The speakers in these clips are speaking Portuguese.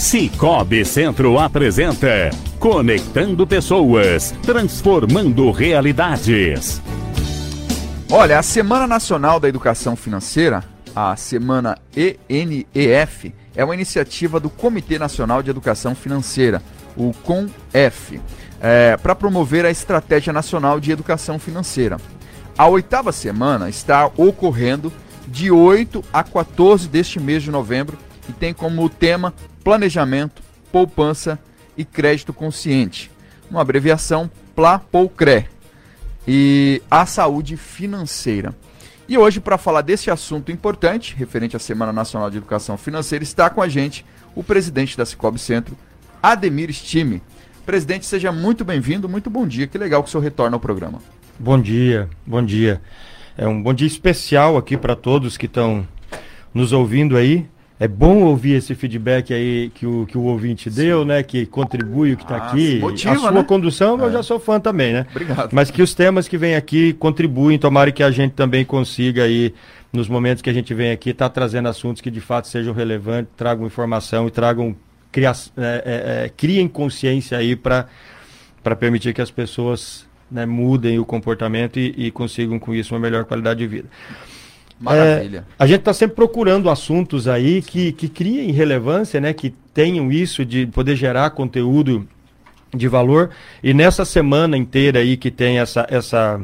Cicobi Centro apresenta Conectando Pessoas, Transformando Realidades. Olha, a Semana Nacional da Educação Financeira, a Semana ENEF, é uma iniciativa do Comitê Nacional de Educação Financeira, o CONF, é, para promover a Estratégia Nacional de Educação Financeira. A oitava semana está ocorrendo de 8 a 14 deste mês de novembro tem como tema Planejamento, Poupança e Crédito Consciente, uma abreviação PLA-POUCRE, e a saúde financeira. E hoje, para falar desse assunto importante, referente à Semana Nacional de Educação Financeira, está com a gente o presidente da Cicobi Centro, Ademir Stime. Presidente, seja muito bem-vindo, muito bom dia. Que legal que o senhor retorna ao programa. Bom dia, bom dia. É um bom dia especial aqui para todos que estão nos ouvindo aí. É bom ouvir esse feedback aí que o, que o ouvinte Sim. deu, né? Que contribui o que está ah, aqui. Motiva, a sua né? condução é. eu já sou fã também, né? Obrigado. Mas que os temas que vêm aqui contribuem, tomara que a gente também consiga aí, nos momentos que a gente vem aqui, estar tá trazendo assuntos que de fato sejam relevantes, tragam informação e tragam cria, é, é, é criem consciência aí para permitir que as pessoas né, mudem o comportamento e, e consigam com isso uma melhor qualidade de vida. Maravilha. É, a gente está sempre procurando assuntos aí que, que criem relevância, né? Que tenham isso de poder gerar conteúdo de valor. E nessa semana inteira aí que tem essa, essa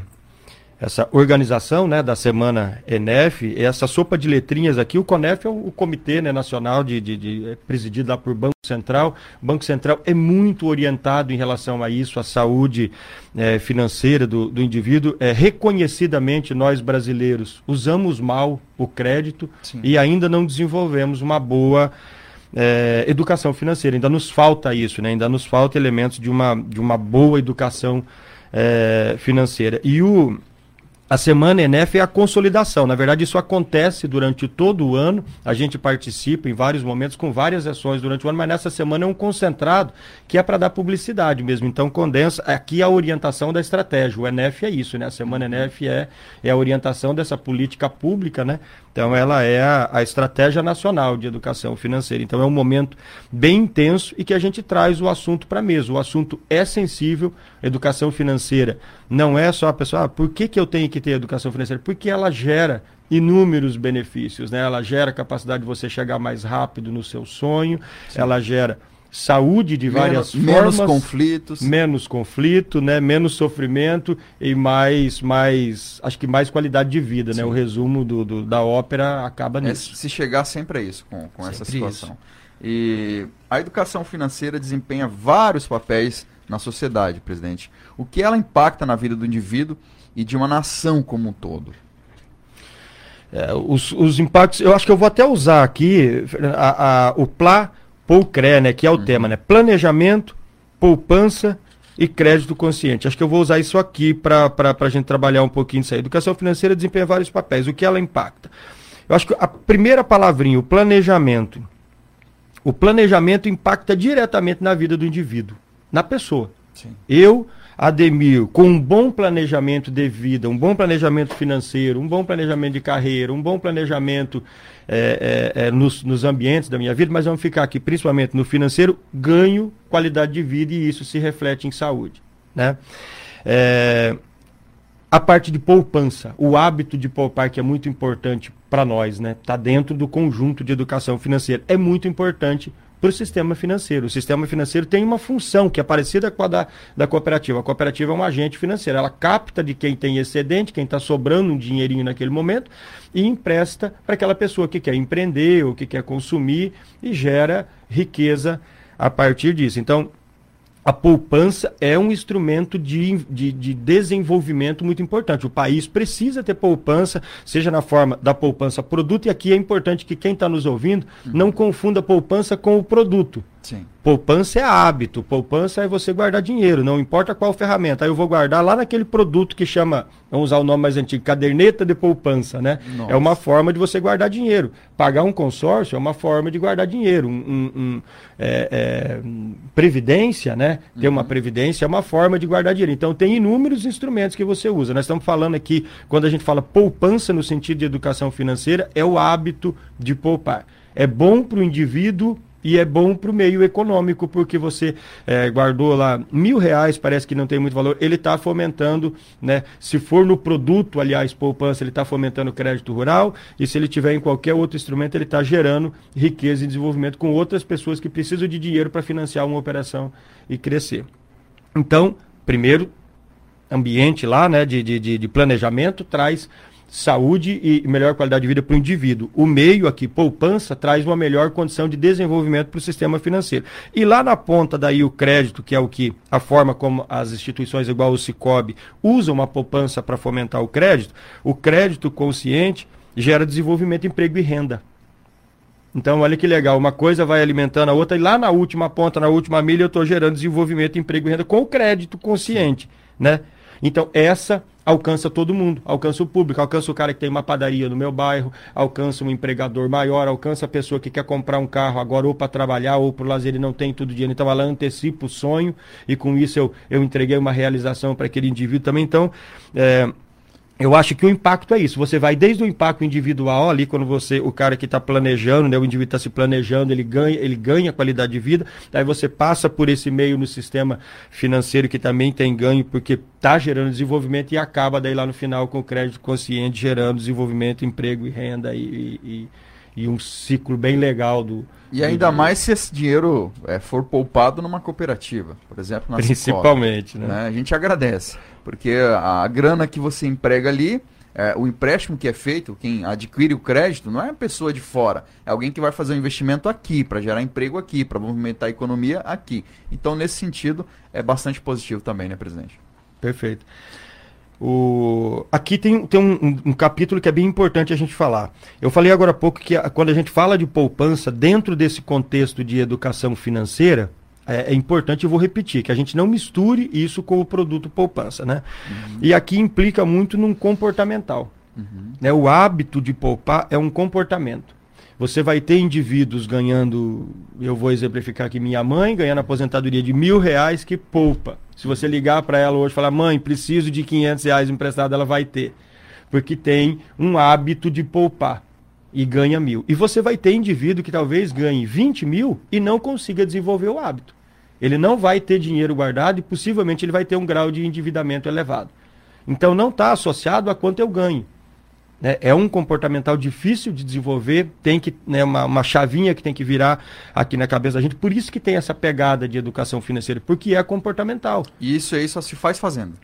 essa organização né, da semana ENEF, essa sopa de letrinhas aqui, o CONEF é o, o Comitê né, Nacional de, de, de é presidido lá por Banco Central. O Banco Central é muito orientado em relação a isso, a saúde é, financeira do, do indivíduo. É, reconhecidamente, nós brasileiros usamos mal o crédito Sim. e ainda não desenvolvemos uma boa é, educação financeira. Ainda nos falta isso, né? ainda nos falta elementos de uma, de uma boa educação é, financeira. E o a semana ENEF é a consolidação. Na verdade, isso acontece durante todo o ano. A gente participa em vários momentos com várias ações durante o ano, mas nessa semana é um concentrado que é para dar publicidade mesmo. Então, condensa aqui a orientação da estratégia. O ENEF é isso, né? A semana ENEF é, é a orientação dessa política pública, né? Então, ela é a, a estratégia nacional de educação financeira. Então, é um momento bem intenso e que a gente traz o assunto para a mesa. O assunto é sensível, educação financeira não é só a pessoa, ah, por que, que eu tenho que ter educação financeira? Porque ela gera inúmeros benefícios, né? Ela gera capacidade de você chegar mais rápido no seu sonho, Sim. ela gera saúde de várias menos, formas, menos conflitos, menos conflito, né, menos sofrimento e mais, mais, acho que mais qualidade de vida, Sim. né? O resumo do, do, da ópera acaba é nisso. É, se chegar sempre a isso com, com essa situação. Isso. E a educação financeira desempenha vários papéis na sociedade, presidente. O que ela impacta na vida do indivíduo e de uma nação como um todo? É, os, os, impactos, eu acho que eu vou até usar aqui a, a, o PLA POUCRE, né, que é o uhum. tema, né? Planejamento, poupança e crédito consciente. Acho que eu vou usar isso aqui para a gente trabalhar um pouquinho isso aí. Educação financeira desempenha vários papéis. O que ela impacta? Eu acho que a primeira palavrinha, o planejamento. O planejamento impacta diretamente na vida do indivíduo na pessoa. Sim. Eu, Ademir, com um bom planejamento de vida, um bom planejamento financeiro, um bom planejamento de carreira, um bom planejamento é, é, é, nos, nos ambientes da minha vida, mas vamos ficar aqui principalmente no financeiro, ganho qualidade de vida e isso se reflete em saúde. Né? É, a parte de poupança, o hábito de poupar, que é muito importante para nós, né? Está dentro do conjunto de educação financeira. É muito importante para o sistema financeiro. O sistema financeiro tem uma função que é parecida com a da, da cooperativa. A cooperativa é um agente financeiro. Ela capta de quem tem excedente, quem está sobrando um dinheirinho naquele momento, e empresta para aquela pessoa que quer empreender ou que quer consumir e gera riqueza a partir disso. Então, a poupança é um instrumento de, de, de, desenvolvimento muito importante. O país precisa ter poupança, seja na forma da poupança produto, e aqui é importante que quem está nos ouvindo não confunda poupança com o produto. Sim. Poupança é hábito, poupança é você guardar dinheiro, não importa qual ferramenta. Aí eu vou guardar lá naquele produto que chama, vamos usar o nome mais antigo, caderneta de poupança, né? Nossa. É uma forma de você guardar dinheiro. Pagar um consórcio é uma forma de guardar dinheiro. Um, um, um é, é, previdência, né? Ter uhum. uma previdência é uma forma de guardar dinheiro. Então tem inúmeros instrumentos que você usa. Nós estamos falando aqui, quando a gente fala poupança no sentido de educação financeira, é o hábito de poupar. É bom para o indivíduo E é bom para o meio econômico, porque você é, guardou lá mil reais, parece que não tem muito valor, ele está fomentando, né? Se for no produto, aliás, poupança, ele está fomentando crédito rural, e se ele tiver em qualquer outro instrumento, ele está gerando riqueza e desenvolvimento com outras pessoas que precisam de dinheiro para financiar uma operação e crescer. Então, primeiro, ambiente lá, né, de, de, de planejamento, traz saúde e melhor qualidade de vida para o indivíduo. O meio aqui, poupança, traz uma melhor condição de desenvolvimento para o sistema financeiro. E lá na ponta daí o crédito, que é o que a forma como as instituições igual o Cicobi usam uma poupança para fomentar o crédito, o crédito consciente gera desenvolvimento, emprego e renda. Então, olha que legal, uma coisa vai alimentando a outra, e lá na última ponta, na última milha, eu estou gerando desenvolvimento, emprego e renda com o crédito consciente, né? Então, essa alcança todo mundo, alcança o público, alcança o cara que tem uma padaria no meu bairro, alcança um empregador maior, alcança a pessoa que quer comprar um carro agora ou para trabalhar ou para lazer, ele não tem tudo dinheiro. Então ela antecipa o sonho. E com isso eu, eu entreguei uma realização para aquele indivíduo também. Então, é, eu acho que o impacto é isso. Você vai desde o impacto individual ali, quando você, o cara que está planejando, né, o indivíduo está se planejando, ele ganha, ele ganha qualidade de vida. Aí você passa por esse meio no sistema financeiro que também tem ganho, porque está gerando desenvolvimento e acaba daí lá no final com o crédito consciente gerando desenvolvimento, emprego e renda e, e, e um ciclo bem legal do. E ainda do mais se esse dinheiro é, for poupado numa cooperativa, por exemplo, na Principalmente, né? né? A gente agradece. Porque a grana que você emprega ali, é, o empréstimo que é feito, quem adquire o crédito, não é a pessoa de fora, é alguém que vai fazer um investimento aqui, para gerar emprego aqui, para movimentar a economia aqui. Então, nesse sentido, é bastante positivo também, né, presidente? Perfeito. O... Aqui tem, tem um, um, um, capítulo que é bem importante a gente falar. Eu falei agora há pouco que a, quando a gente fala de poupança, dentro desse contexto de educação financeira, é, é, importante, eu vou repetir, que a gente não misture isso com o produto poupança, né? Uhum. E aqui implica muito num comportamental. Uhum. Né? O hábito de poupar é um comportamento. Você vai ter indivíduos ganhando, eu vou exemplificar aqui, minha mãe ganhando aposentadoria de mil reais que poupa. Se você ligar para ela hoje e falar, mãe, preciso de 500 reais emprestado, ela vai ter. Porque tem um hábito de poupar e ganha mil. E você vai ter indivíduo que talvez ganhe 20 mil e não consiga desenvolver o hábito. Ele não vai ter dinheiro guardado e possivelmente ele vai ter um grau de endividamento elevado. Então não está associado a quanto eu ganho. Né? É um comportamental difícil de desenvolver, tem que né, uma, uma chavinha que tem que virar aqui na cabeça da gente. Por isso que tem essa pegada de educação financeira, porque é comportamental. E isso aí só se faz fazendo.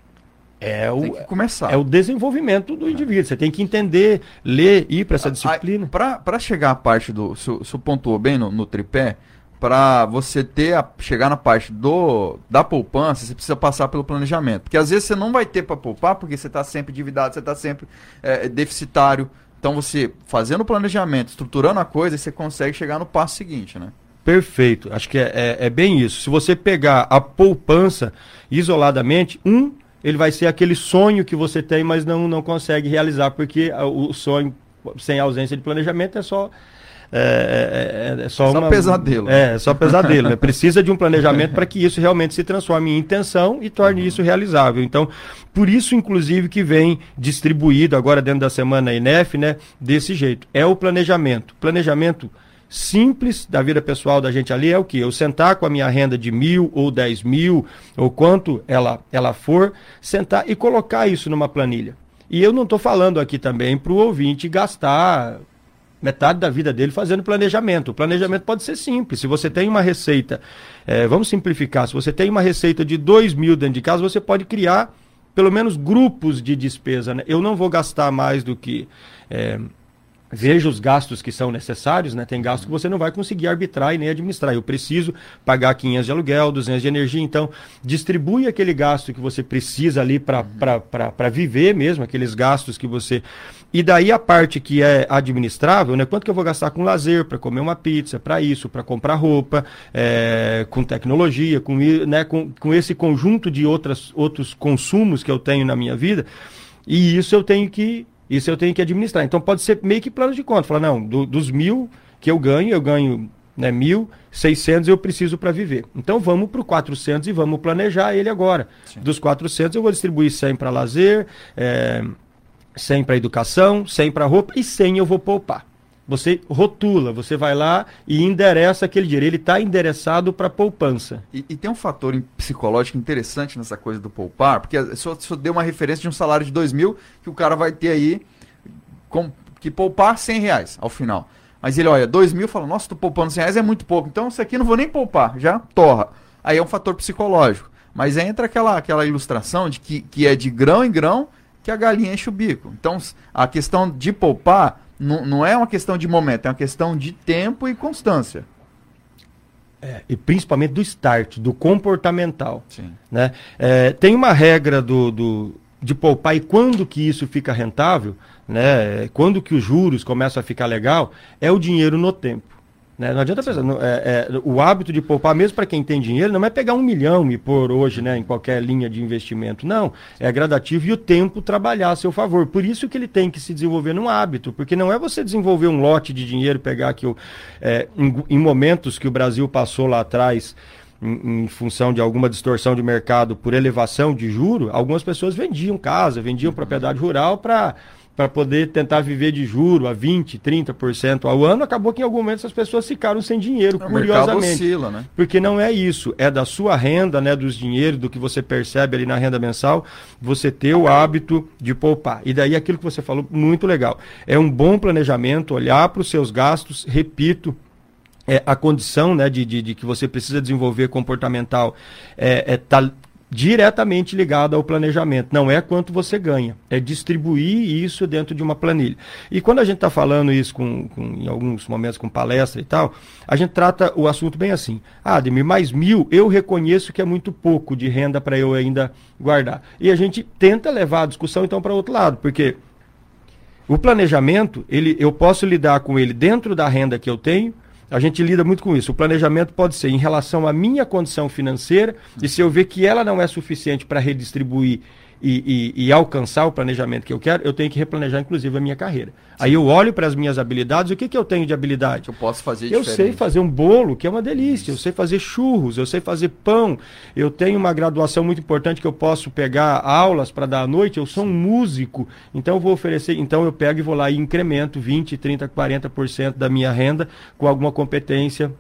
É o, começar. É o desenvolvimento do indivíduo. Você tem que entender, ler, ir para essa disciplina. Para chegar à parte do. Se o pontuou bem no, no tripé, para você ter a, chegar na parte do da poupança, você precisa passar pelo planejamento. Porque às vezes você não vai ter para poupar, porque você está sempre endividado, você está sempre é, deficitário. Então você fazendo o planejamento, estruturando a coisa, você consegue chegar no passo seguinte, né? Perfeito. Acho que é, é, é bem isso. Se você pegar a poupança isoladamente, um, ele vai ser aquele sonho que você tem, mas não, não consegue realizar, porque o sonho sem ausência de planejamento é só é, é, é, só, só uma, pesadelo. É, só pesadelo. né? Precisa de um planejamento para que isso realmente se transforme em intenção e torne uhum. isso realizável. Então, por isso, inclusive, que vem distribuído agora dentro da semana INEF, né, desse jeito. É o planejamento. Planejamento simples da vida pessoal da gente ali é o que? Eu sentar com a minha renda de mil ou dez mil, ou quanto ela, ela for, sentar e colocar isso numa planilha. E eu não estou falando aqui também para o ouvinte gastar metade da vida dele fazendo planejamento. O planejamento pode ser simples. Se você tem uma receita, é, vamos simplificar, se você tem uma receita de 2 mil dentro de casa, você pode criar pelo menos grupos de despesa. Né? Eu não vou gastar mais do que. É, veja os gastos que são necessários, né? Tem gastos que você não vai conseguir arbitrar e nem administrar. Eu preciso pagar 500 de aluguel, 200 de energia, então distribui aquele gasto que você precisa ali para uhum. viver mesmo, aqueles gastos que você e daí a parte que é administrável, né? Quanto que eu vou gastar com lazer, para comer uma pizza, para isso, para comprar roupa, é, com tecnologia, com, né, com, com esse conjunto de outras, outros consumos que eu tenho na minha vida. E isso eu tenho que isso eu tenho que administrar. Então pode ser meio que plano de conta. Falar, não, do, dos mil que eu ganho, eu ganho né, mil, seiscentos eu preciso para viver. Então vamos para o 400 e vamos planejar ele agora. Sim. Dos 400 eu vou distribuir 100 para lazer, é, 100 para educação, 100 para roupa e 100 eu vou poupar. Você rotula, você vai lá e endereça aquele dinheiro. Ele está endereçado para poupança. E, e, tem um fator psicológico interessante nessa coisa do poupar, porque só, só deu uma referência de um salário de dois mil que o cara vai ter aí com, que poupar 100 reais ao final. Mas ele olha, dois mil fala, nossa, tô poupando 100 reais é muito pouco, então isso aqui não vou nem poupar, já torra. Aí é um fator psicológico. Mas entra aquela, aquela ilustração de que, que é de grão em grão que a galinha enche o bico. Então a questão de poupar não, não é uma questão de momento, é uma questão de tempo e constância. É, e principalmente do start, do comportamental. Sim. Né? É, tem uma regra do, do, de poupar e quando que isso fica rentável, né? quando que os juros começam a ficar legal, é o dinheiro no tempo. Né? Não adianta pensar, é, é, o hábito de poupar, mesmo para quem tem dinheiro, não é pegar um milhão e pôr hoje né, em qualquer linha de investimento. Não, é gradativo e o tempo trabalhar a seu favor. Por isso que ele tem que se desenvolver num hábito, porque não é você desenvolver um lote de dinheiro, pegar o, é, em, em momentos que o Brasil passou lá atrás. Em, em, função de alguma distorção de mercado por elevação de juro, algumas pessoas vendiam casa, vendiam propriedade rural para para poder tentar viver de juro a 20%, 30% ao ano, acabou que em algum momento essas pessoas ficaram sem dinheiro, o curiosamente. Oscila, né? Porque não é isso, é da sua renda, né, dos dinheiros, do que você percebe ali na renda mensal, você ter o hábito de poupar. E daí aquilo que você falou, muito legal. É um bom planejamento, olhar para os seus gastos, repito, é, a condição né, de, de, de, que você precisa desenvolver comportamental é, é tá diretamente ligado ao planejamento. Não é quanto você ganha, é distribuir isso dentro de uma planilha. E quando a gente está falando isso com, com, em alguns momentos com palestra e tal, a gente trata o assunto bem assim. Ah, Ademir, mais mil, eu reconheço que é muito pouco de renda para eu ainda guardar. E a gente tenta levar a discussão então para outro lado, porque o planejamento, ele, eu posso lidar com ele dentro da renda que eu tenho, a gente lida muito com isso. O planejamento pode ser em relação à minha condição financeira, e se eu ver que ela não é suficiente para redistribuir e, e, e, alcançar o planejamento que eu quero, eu tenho que replanejar, inclusive, a minha carreira. Sim. Aí eu olho para as minhas habilidades, o que, que eu tenho de habilidade? Eu posso fazer Eu diferente. sei fazer um bolo, que é uma delícia, eu sei fazer churros, eu sei fazer pão, eu tenho uma graduação muito importante que eu posso pegar aulas para dar à noite, eu sou um músico, então eu vou oferecer, então eu pego e vou lá e incremento 20, 30, 40% da minha renda com alguma competência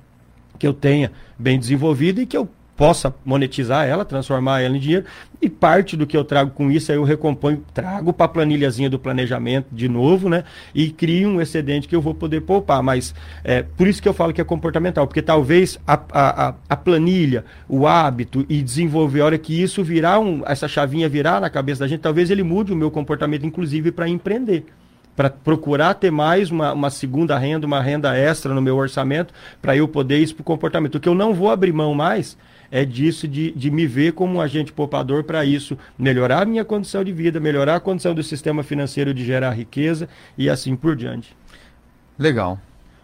que eu tenha bem desenvolvida e que eu possa monetizar ela, transformar ela em dinheiro, e parte do que eu trago com isso aí eu recomponho, trago para a planilhazinha do planejamento de novo, né? E crio um excedente que eu vou poder poupar. Mas é por isso que eu falo que é comportamental, porque talvez a, a, a planilha, o hábito e desenvolver, a hora que isso virar, um, essa chavinha virar na cabeça da gente, talvez ele mude o meu comportamento, inclusive para empreender para procurar ter mais uma, uma, segunda renda, uma renda extra no meu orçamento, para eu poder isso para o comportamento. O que eu não vou abrir mão mais é disso, de, de me ver como um agente poupador para isso, melhorar a minha condição de vida, melhorar a condição do sistema financeiro de gerar riqueza e assim por diante. Legal.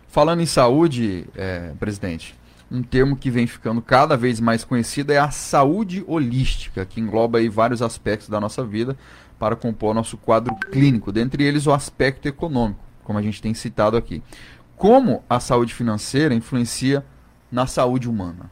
Falando em saúde, é, presidente, um termo que vem ficando cada vez mais conhecido é a saúde holística, que engloba aí vários aspectos da nossa vida para compor nosso quadro clínico, dentre eles o aspecto econômico, como a gente tem citado aqui. Como a saúde financeira influencia na saúde humana?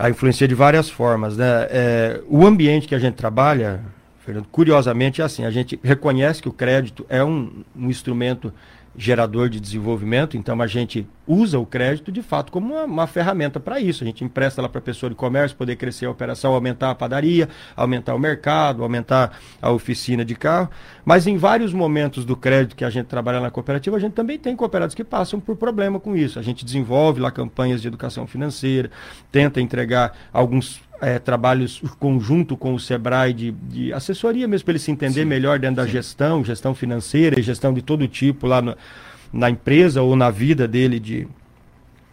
a influencia de várias formas. Né? É, o ambiente que a gente trabalha, Fernando, curiosamente é assim, a gente reconhece que o crédito é um, um instrumento gerador de desenvolvimento, então a gente usa o crédito de fato como uma, uma ferramenta para isso. A gente empresta ela para a pessoa de comércio poder crescer a operação, aumentar a padaria, aumentar o mercado, aumentar a oficina de carro. Mas em vários momentos do crédito que a gente trabalha na cooperativa, a gente também tem cooperados que passam por problema com isso. A gente desenvolve lá campanhas de educação financeira, tenta entregar alguns é, trabalhos conjunto com o Sebrae de, de assessoria mesmo para ele se entender sim, melhor dentro da gestão, gestão financeira e gestão de todo tipo lá no, na empresa ou na vida dele de,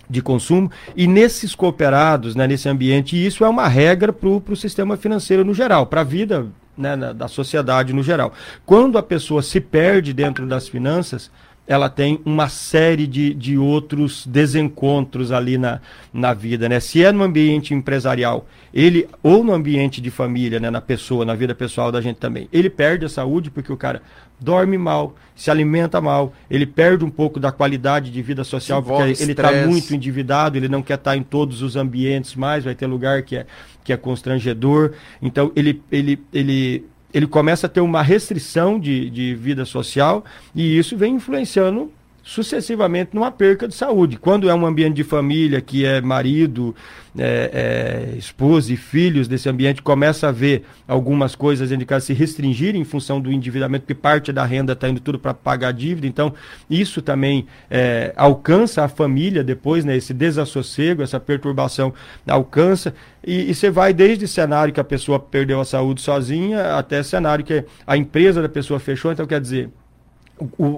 de consumo. E nesses cooperados, né, nesse ambiente, isso é uma regra para o sistema financeiro no geral, para a vida né, da sociedade no geral. Quando a pessoa se perde dentro das finanças, ela tem uma série de, de outros desencontros ali na, na vida, né? Se é no ambiente empresarial, ele ou no ambiente de família, né, na pessoa, na vida pessoal da gente também, ele perde a saúde porque o cara dorme mal, se alimenta mal, ele perde um pouco da qualidade de vida social porque ele está muito endividado, ele não quer estar tá em todos os ambientes mais, vai ter lugar que é que é constrangedor, então ele ele ele ele começa a ter uma restrição de, de vida social e isso vem influenciando sucessivamente numa perca de saúde. Quando é um ambiente de família, que é marido, é, é, esposa e filhos desse ambiente, começa a ver algumas coisas casa se restringirem em função do endividamento, porque parte da renda está indo tudo para pagar a dívida. Então, isso também é, alcança a família depois, né, esse desassossego, essa perturbação alcança. E, e você vai desde cenário que a pessoa perdeu a saúde sozinha até cenário que a empresa da pessoa fechou. Então, quer dizer,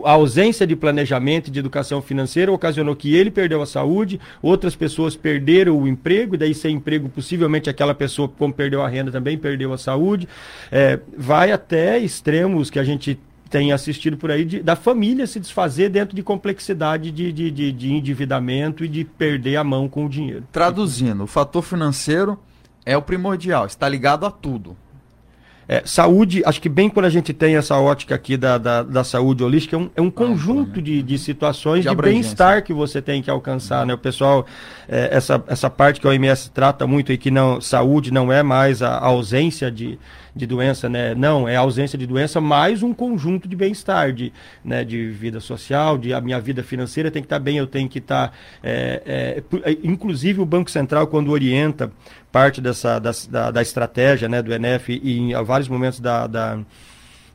a ausência de planejamento de educação financeira ocasionou que ele perdeu a saúde, outras pessoas perderam o emprego, e daí sem emprego, possivelmente aquela pessoa, como perdeu a renda, também perdeu a saúde. É, vai até extremos que a gente tem assistido por aí de, da família se desfazer dentro de complexidade de, de, de, de endividamento e de perder a mão com o dinheiro. Traduzindo, o fator financeiro é o primordial, está ligado a tudo. É, saúde, acho que bem quando a gente tem essa ótica aqui da, da, da saúde holística, é um, é um conjunto né? de, de situações de, de bem-estar que você tem que alcançar, né? O pessoal, é, essa, essa parte que a OMS trata muito e que não, saúde não é mais a, a ausência de, de doença, né? Não, é a ausência de doença mais um conjunto de bem-estar, de, né, de vida social, de a minha vida financeira tem que estar bem, eu tenho que estar. É, é, inclusive o Banco Central, quando orienta parte dessa, da, da, da estratégia né, do ENF e em vários momentos da, da,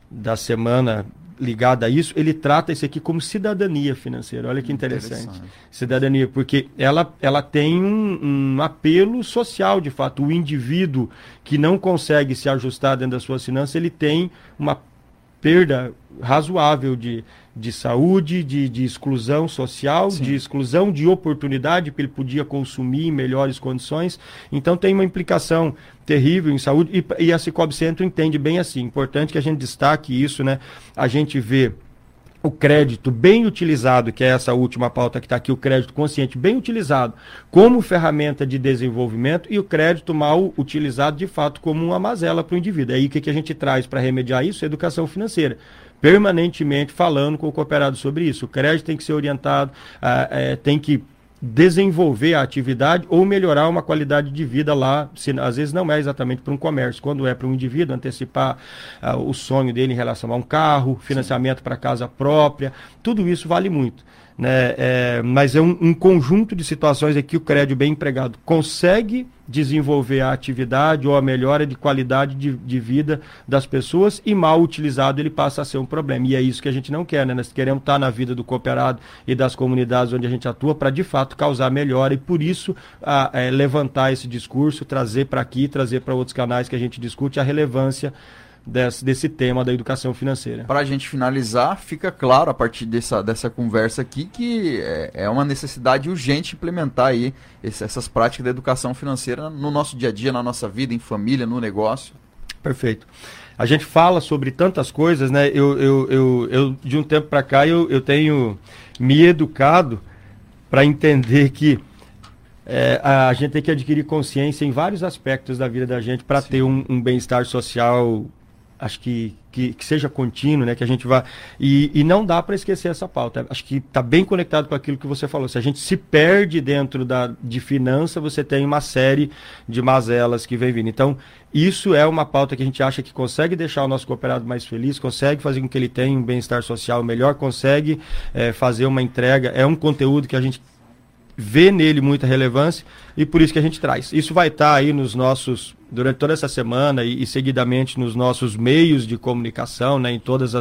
da semana ligada a isso, ele trata isso aqui como cidadania financeira. Olha que interessante. interessante. Cidadania, porque ela, ela tem um, um, apelo social, de fato. O indivíduo que não consegue se ajustar dentro das suas finanças, ele tem uma perda razoável de, de saúde, de, de exclusão social, Sim. de exclusão de oportunidade, porque ele podia consumir em melhores condições. Então tem uma implicação terrível em saúde e, e a Cicobi Centro entende bem assim. Importante que a gente destaque isso, né? A gente vê o crédito bem utilizado, que é essa última pauta que está aqui, o crédito consciente bem utilizado como ferramenta de desenvolvimento e o crédito mal utilizado de fato como uma mazela para o indivíduo. Aí o que, que a gente traz para remediar isso? Educação financeira permanentemente falando com o cooperado sobre isso. O crédito tem que ser orientado, ah, é, tem que desenvolver a atividade ou melhorar uma qualidade de vida lá, se, às vezes não é exatamente para um comércio, quando é para um indivíduo antecipar uh, o sonho dele em relação a um carro, financiamento para casa própria, tudo isso vale muito. Né? É, mas é um, um, conjunto de situações aqui que o crédito bem empregado consegue desenvolver a atividade ou a melhora de qualidade de, de, vida das pessoas e mal utilizado ele passa a ser um problema. E é isso que a gente não quer, né? Nós queremos estar na vida do cooperado e das comunidades onde a gente atua para de fato causar melhora e por isso a, é, levantar esse discurso, trazer para aqui, trazer para outros canais que a gente discute a relevância desse, desse tema da educação financeira. Para a gente finalizar, fica claro a partir dessa, dessa conversa aqui que é, é uma necessidade urgente implementar aí esse, essas práticas da educação financeira no nosso dia a dia, na nossa vida, em família, no negócio. Perfeito. A gente fala sobre tantas coisas, né? Eu, eu, eu, eu de um tempo para cá, eu, eu tenho me educado para entender que é, a gente tem que adquirir consciência em vários aspectos da vida da gente para ter um, um bem-estar social acho que, que, que, seja contínuo, né? Que a gente vá. E, e não dá para esquecer essa pauta. Acho que está bem conectado com aquilo que você falou. Se a gente se perde dentro da, de finança, você tem uma série de mazelas que vem vindo. Então, isso é uma pauta que a gente acha que consegue deixar o nosso cooperado mais feliz, consegue fazer com que ele tenha um bem-estar social melhor, consegue é, fazer uma entrega. É um conteúdo que a gente vê nele muita relevância e por isso que a gente traz. Isso vai estar tá aí nos nossos durante toda essa semana e, e, seguidamente nos nossos meios de comunicação, né, em todos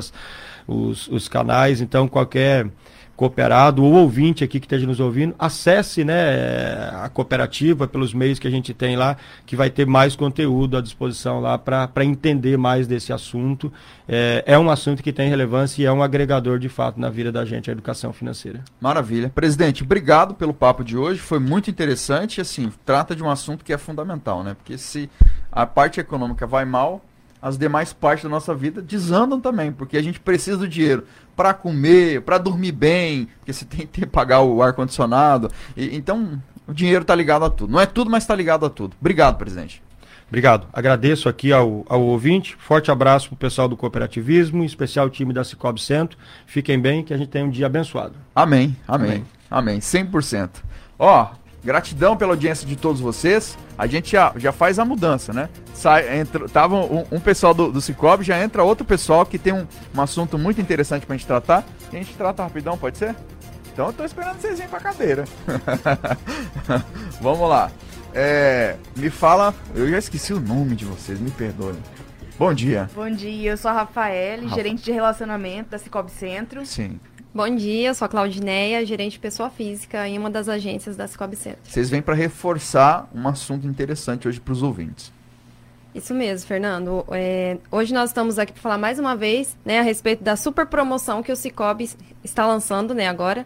os, os canais. Então qualquer cooperado ou ouvinte aqui que esteja nos ouvindo, acesse né, a cooperativa pelos meios que a gente tem lá, que vai ter mais conteúdo à disposição lá para entender mais desse assunto. É, é um assunto que tem relevância e é um agregador de fato na vida da gente, a educação financeira. Maravilha. Presidente, obrigado pelo papo de hoje, foi muito interessante. Assim, trata de um assunto que é fundamental, né? Porque se a parte econômica vai mal, as demais partes da nossa vida desandam também, porque a gente precisa do dinheiro para comer, para dormir bem, porque você tem que pagar o ar condicionado. então, o dinheiro está ligado a tudo. Não é tudo, mas está ligado a tudo. Obrigado, presidente. Obrigado. Agradeço aqui ao, ao ouvinte. Forte abraço para o pessoal do cooperativismo, em especial o time da Cicobi Centro. Fiquem bem, que a gente tenha um dia abençoado. Amém, amém, amém. amém 100%. Ó, Gratidão pela audiência de todos vocês. A gente já, já faz a mudança, né? Sai, entra, tava um, um pessoal do, do Cicobi, já entra outro pessoal que tem um, um assunto muito interessante pra gente tratar. E a gente trata rapidão, pode ser? Então eu tô esperando vocês irem pra cadeira. Vamos lá. É, me fala, eu já esqueci o nome de vocês, me perdoem. Bom dia. Bom dia, eu sou a Rafael, Rafa. gerente de relacionamento da Cicobi Centro. Sim. Bom dia, eu sou a Claudineia, gerente de pessoa física em uma das agências da Cicobi Centro. Vocês vêm para reforçar um assunto interessante hoje para os ouvintes. Isso mesmo, Fernando. É, hoje nós estamos aqui para falar mais uma vez né, a respeito da super promoção que o Cicobi está lançando né, agora,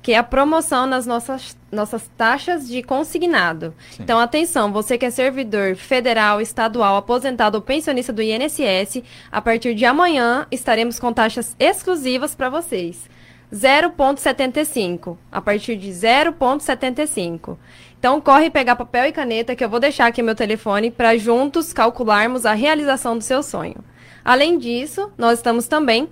que é a promoção nas nossas, nossas taxas de consignado. Sim. Então, atenção, você que é servidor federal, estadual, aposentado ou pensionista do INSS, a partir de amanhã estaremos com taxas exclusivas para vocês. 0,75. A partir de 0,75. Então, corre pegar papel e caneta que eu vou deixar aqui meu telefone para juntos calcularmos a realização do seu sonho. Além disso, nós estamos também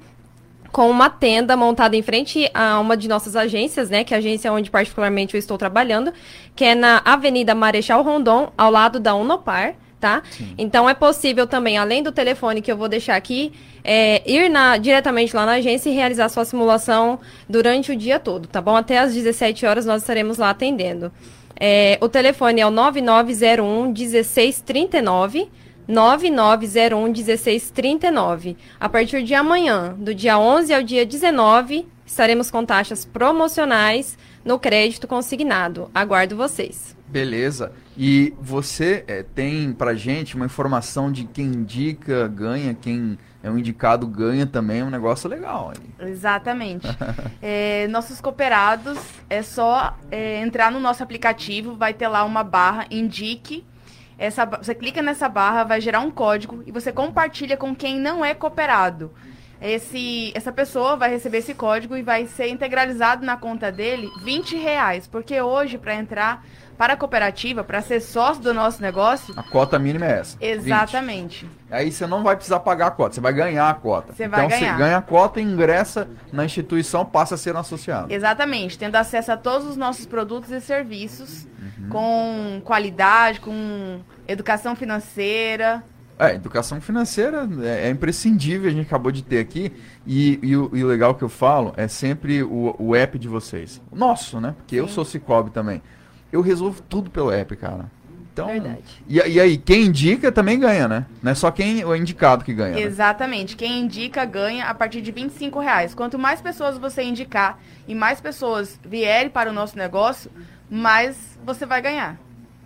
com uma tenda montada em frente a uma de nossas agências, né? Que é a agência onde particularmente eu estou trabalhando, que é na Avenida Marechal Rondon, ao lado da Unopar, tá? Então é possível também, além do telefone que eu vou deixar aqui, é, ir na- diretamente lá na agência e realizar sua simulação durante o dia todo, tá bom? Até às 17 horas nós estaremos lá atendendo. É, o telefone é o 9901 1639. 9901 1639. A partir de amanhã, do dia 11 ao dia 19, estaremos com taxas promocionais no crédito consignado. Aguardo vocês. Beleza. E você é, tem pra gente uma informação de quem indica ganha, quem é um indicado ganha também, é um negócio legal. aí. Exatamente. É, nossos cooperados, é só é, entrar no nosso aplicativo, vai ter lá uma barra, indique. Essa, você clica nessa barra, vai gerar um código e você compartilha com quem não é cooperado. Esse, essa pessoa vai receber esse código e vai ser integralizado na conta dele 20 reais. Porque hoje, para entrar para a cooperativa, para ser sócio do nosso negócio, A cota mínima é essa. 20. exatamente. Aí você não vai precisar pagar a cota, você vai ganhar a cota. Você vai então ganhar. você ganha a cota, ingressa na instituição, passa a ser um associado. Exatamente, tendo acesso a todos os nossos produtos e serviços Uhum. com qualidade, com educação financeira. É, educação financeira é, é imprescindível, a gente acabou de ter aqui. E, e o, e o legal que eu falo é sempre o, o app de vocês. Nosso, né? Porque eu Sim. sou Cicobi também. Eu resolvo tudo pelo app, cara. Então, Verdade. E, e aí, quem indica também ganha, né? Não é só quem o indicado que ganha. né? Exatamente, quem indica ganha a partir de 25 reais. Quanto mais pessoas você indicar e mais pessoas vierem para o nosso negócio, mais você vai ganhar.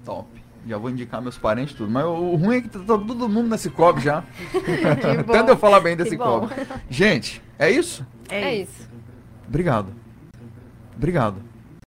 Top. Já vou indicar meus parentes tudo. Mas o, o ruim é que tá todo mundo nesse Cicobi já. Bom. Tanto eu falar bem desse. Cicobi. Gente, é isso? É, É isso. isso. Obrigado. Obrigado.